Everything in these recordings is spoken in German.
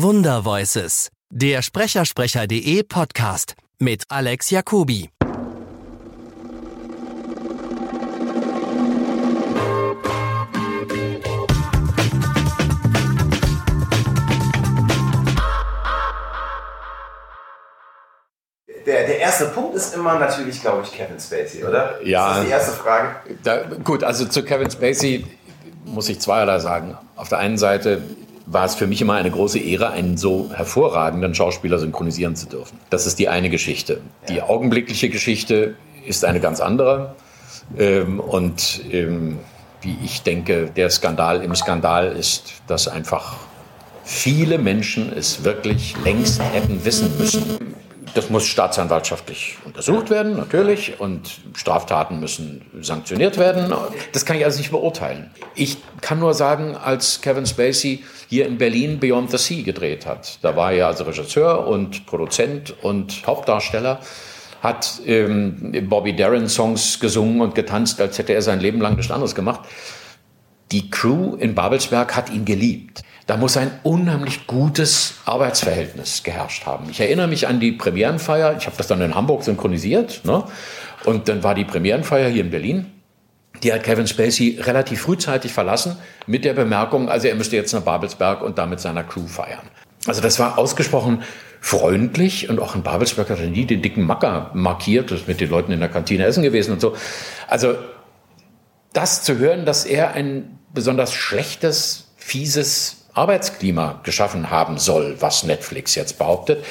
Wundervoices, der Sprechersprecher.de Podcast mit Alex Jacobi. Der, der erste Punkt ist immer natürlich, glaube ich, Kevin Spacey, oder? Ja. Das ist die erste Frage. Da, gut, also zu Kevin Spacey muss ich zweierlei sagen. Auf der einen Seite war es für mich immer eine große Ehre, einen so hervorragenden Schauspieler synchronisieren zu dürfen. Das ist die eine Geschichte. Die augenblickliche Geschichte ist eine ganz andere. Ähm, und ähm, wie ich denke, der Skandal im Skandal ist, dass einfach viele Menschen es wirklich längst hätten wissen müssen. Das muss staatsanwaltschaftlich untersucht werden, natürlich, und Straftaten müssen sanktioniert werden. Das kann ich also nicht beurteilen. Ich kann nur sagen, als Kevin Spacey hier in Berlin Beyond the Sea gedreht hat, da war er also Regisseur und Produzent und Hauptdarsteller, hat ähm, Bobby Darin Songs gesungen und getanzt, als hätte er sein Leben lang nichts anderes gemacht. Die Crew in Babelsberg hat ihn geliebt. Da muss ein unheimlich gutes Arbeitsverhältnis geherrscht haben. Ich erinnere mich an die Premierenfeier. Ich habe das dann in Hamburg synchronisiert. Ne? Und dann war die Premierenfeier hier in Berlin. Die hat Kevin Spacey relativ frühzeitig verlassen mit der Bemerkung, also er müsste jetzt nach Babelsberg und da mit seiner Crew feiern. Also das war ausgesprochen freundlich und auch in Babelsberg hat er nie den dicken Macker markiert, das ist mit den Leuten in der Kantine essen gewesen und so. Also das zu hören, dass er ein besonders schlechtes, fieses Arbeitsklima geschaffen haben soll, was Netflix jetzt behauptet,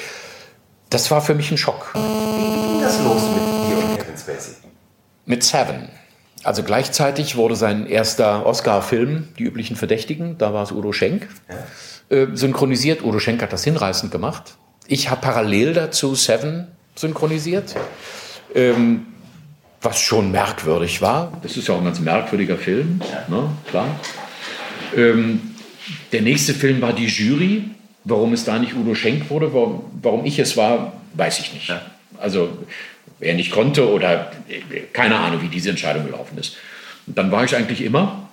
das war für mich ein Schock. Wie ging das los mit dir und Kevin Spacey? Mit Seven. Also gleichzeitig wurde sein erster Oscar-Film, Die üblichen Verdächtigen, da war es Udo Schenk, ja. äh, synchronisiert. Udo Schenk hat das hinreißend gemacht. Ich habe parallel dazu Seven synchronisiert, ähm, was schon merkwürdig war. Das ist ja auch ein ganz merkwürdiger Film, ja. ne? klar. Ähm, der nächste Film war Die Jury. Warum es da nicht Udo Schenk wurde, warum, warum ich es war, weiß ich nicht. Ja. Also wer nicht konnte oder keine Ahnung, wie diese Entscheidung gelaufen ist. Und dann war ich eigentlich immer,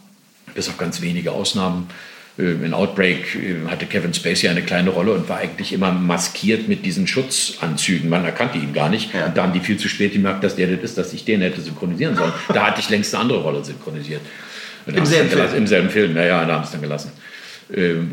bis auf ganz wenige Ausnahmen, in Outbreak hatte Kevin Spacey eine kleine Rolle und war eigentlich immer maskiert mit diesen Schutzanzügen. Man erkannte ihn gar nicht. Ja. Und da haben die viel zu spät gemerkt, dass der das ist, dass ich den hätte synchronisieren sollen. Da hatte ich längst eine andere Rolle synchronisiert. Im selben, Film. Im selben Film, naja, da haben sie es dann gelassen.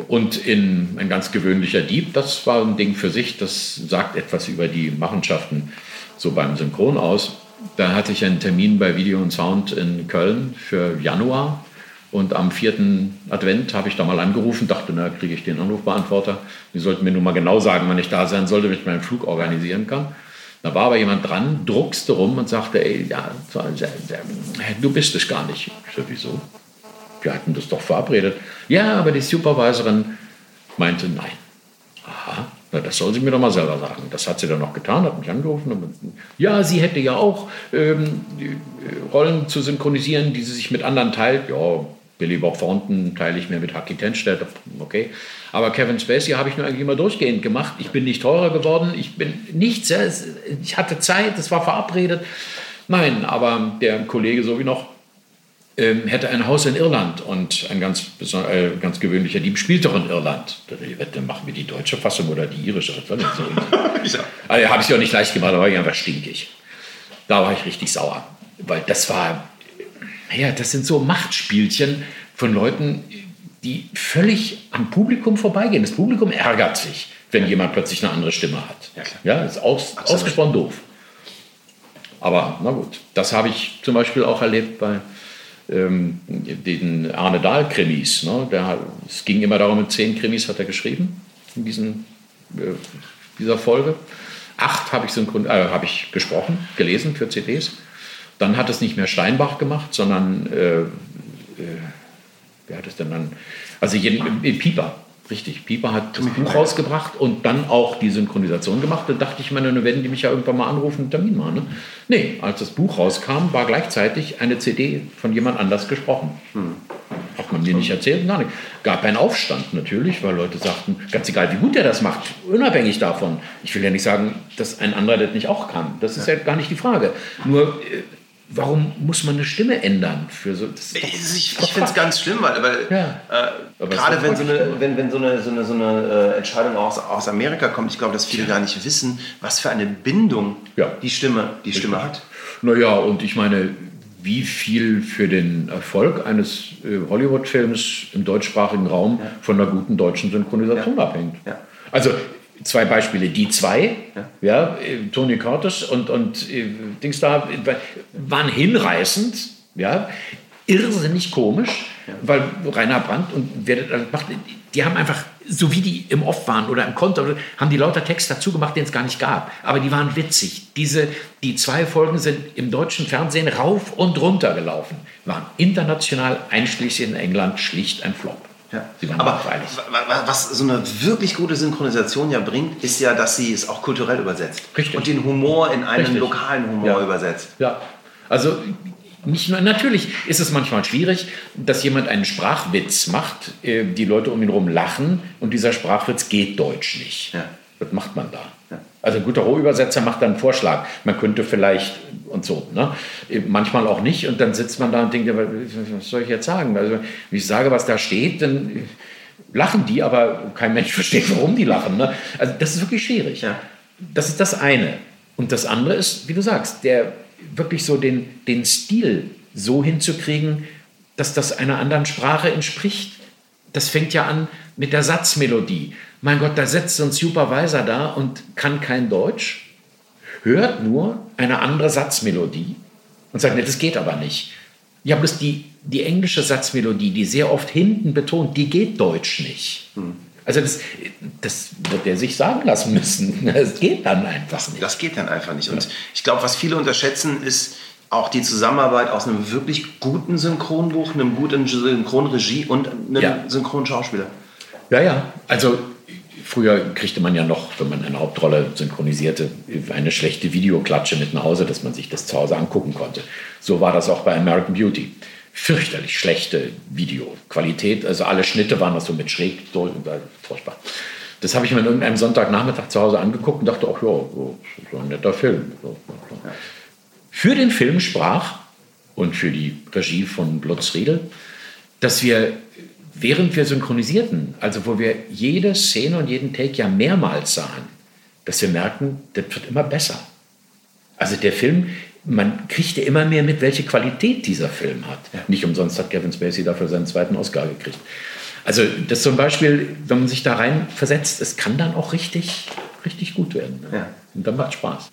Und in ein ganz gewöhnlicher Dieb, das war ein Ding für sich, das sagt etwas über die Machenschaften so beim Synchron aus. Da hatte ich einen Termin bei Video und Sound in Köln für Januar und am vierten Advent habe ich da mal angerufen, dachte, na, kriege ich den Anrufbeantworter. Die sollten mir nun mal genau sagen, wann ich da sein sollte, damit ich meinen Flug organisieren kann. Da war aber jemand dran, druckste rum und sagte, ey, ja, du bist es gar nicht. Ich so, wieso? Wir hatten das doch verabredet. Ja, aber die Supervisorin meinte nein. Aha, na, das soll sie mir doch mal selber sagen. Das hat sie dann noch getan, hat mich angerufen. Und, ja, sie hätte ja auch ähm, Rollen zu synchronisieren, die sie sich mit anderen teilt. Ja, Billy Bob Thornton teile ich mir mit Haki Tenstedt. Okay. Aber Kevin Spacey habe ich nur eigentlich immer durchgehend gemacht. Ich bin nicht teurer geworden. Ich bin nichts. Ich hatte Zeit, es war verabredet. Nein, aber der Kollege so wie noch hätte ein Haus in Irland und ein ganz, äh, ganz gewöhnlicher Dieb spielt doch in Irland. Dann machen wir die deutsche Fassung oder die irische. Das nicht so. ja. also, habe ich ja nicht leicht gemacht, da war ich einfach stinkig. Da war ich richtig sauer. Weil das war, ja, das sind so Machtspielchen von Leuten, die völlig am Publikum vorbeigehen. Das Publikum ärgert sich, wenn jemand plötzlich eine andere Stimme hat. Ja, klar. ja ist aus, ausgesprochen doof. Aber na gut, das habe ich zum Beispiel auch erlebt bei ähm, den Arne Dahl-Krimis. Ne? Es ging immer darum, zehn Krimis hat er geschrieben in diesen, äh, dieser Folge. Acht habe ich, äh, hab ich gesprochen, gelesen für CDs. Dann hat es nicht mehr Steinbach gemacht, sondern äh, äh, wer hat es denn dann? Also jeden, Pieper Richtig, Pieper hat das Buch rausgebracht und dann auch die Synchronisation gemacht. Da dachte ich mir, dann werden die mich ja irgendwann mal anrufen und Termin machen. Ne? Nee, als das Buch rauskam, war gleichzeitig eine CD von jemand anders gesprochen. Hm. Hat man mir nicht erzählt, gar nicht. Gab einen Aufstand natürlich, weil Leute sagten, ganz egal, wie gut er das macht, unabhängig davon. Ich will ja nicht sagen, dass ein anderer das nicht auch kann. Das ist ja, ja gar nicht die Frage. Nur, äh, warum muss man eine Stimme ändern für so? Das ich ich finde es ganz schlimm, weil, weil Ja. äh, gerade wenn so eine, wenn, wenn so eine, so eine, so eine äh, Entscheidung aus, aus Amerika kommt, ich glaube, dass viele gar nicht wissen, was für eine Bindung Ja. die Stimme, die Stimme hat. Naja, und ich meine, wie viel für den Erfolg eines äh, Hollywood-Films im deutschsprachigen Raum von einer guten deutschen Synchronisation Ja. abhängt. Ja. Also zwei Beispiele, die zwei, ja, äh, Tony Curtis und, und äh, Dings da, waren hinreißend, ja, irrsinnig komisch, weil Rainer Brandt und wer das macht, die haben einfach, so wie die im Off waren oder im Konter, haben die lauter Text dazu gemacht, den es gar nicht gab. Aber die waren witzig. Diese, die zwei Folgen sind im deutschen Fernsehen rauf und runter gelaufen, waren international, einschließlich in England, schlicht ein Flop. Ja. Sie waren Aber was so eine wirklich gute Synchronisation ja bringt, ist ja, dass sie es auch kulturell übersetzt. Richtig. Und den Humor in einen Richtig. lokalen Humor Ja. übersetzt. Ja, also nicht nur, natürlich ist es manchmal schwierig, dass jemand einen Sprachwitz macht, äh, die Leute um ihn herum lachen und dieser Sprachwitz geht deutsch nicht. Ja. Was macht man da? Also ein guter Rohübersetzer macht dann einen Vorschlag. Man könnte vielleicht und so. Ne? Manchmal auch nicht und dann sitzt man da und denkt, was soll ich jetzt sagen? Also wenn ich sage, was da steht, dann lachen die, aber kein Mensch versteht, warum die lachen. Ne? Also das ist wirklich schwierig. Ja. Das ist das eine. Und das andere ist, wie du sagst, der wirklich so den, den Stil so hinzukriegen, dass das einer anderen Sprache entspricht. Das fängt ja an mit der Satzmelodie. Mein Gott, da setzt so ein Supervisor da und kann kein Deutsch, hört nur eine andere Satzmelodie und sagt, nee, das geht aber nicht. Ja, bloß die, die englische Satzmelodie, die sehr oft hinten betont, die geht deutsch nicht. Also das, das wird er sich sagen lassen müssen. Das geht dann einfach nicht. Das geht dann einfach nicht. Und ich glaube, was viele unterschätzen, ist auch die Zusammenarbeit aus einem wirklich guten Synchronbuch, einem guten Synchronregie und einem Ja. Synchronschauspieler. Ja, ja. Also früher kriegte man ja noch, wenn man eine Hauptrolle synchronisierte, eine schlechte Videoklatsche mit nach Hause, dass man sich das zu Hause angucken konnte. So war das auch bei American Beauty. Fürchterlich schlechte Videoqualität. Also alle Schnitte waren das so mit schräg, so, furchtbar. Das habe ich mir an irgendeinem Sonntagnachmittag zu Hause angeguckt und dachte, ach ja, so, so ein netter Film. So, so, so. Für den Film sprach und für die Regie von Blutz Riedel, dass wir, während wir synchronisierten, also wo wir jede Szene und jeden Take ja mehrmals sahen, dass wir merken, das wird immer besser. Also der Film, man kriegt ja immer mehr mit, welche Qualität dieser Film hat. Nicht umsonst hat Kevin Spacey dafür seinen zweiten Oscar gekriegt. Also das zum Beispiel, wenn man sich da rein versetzt, es kann dann auch richtig, richtig gut werden. Ne? Ja. Und dann macht Spaß.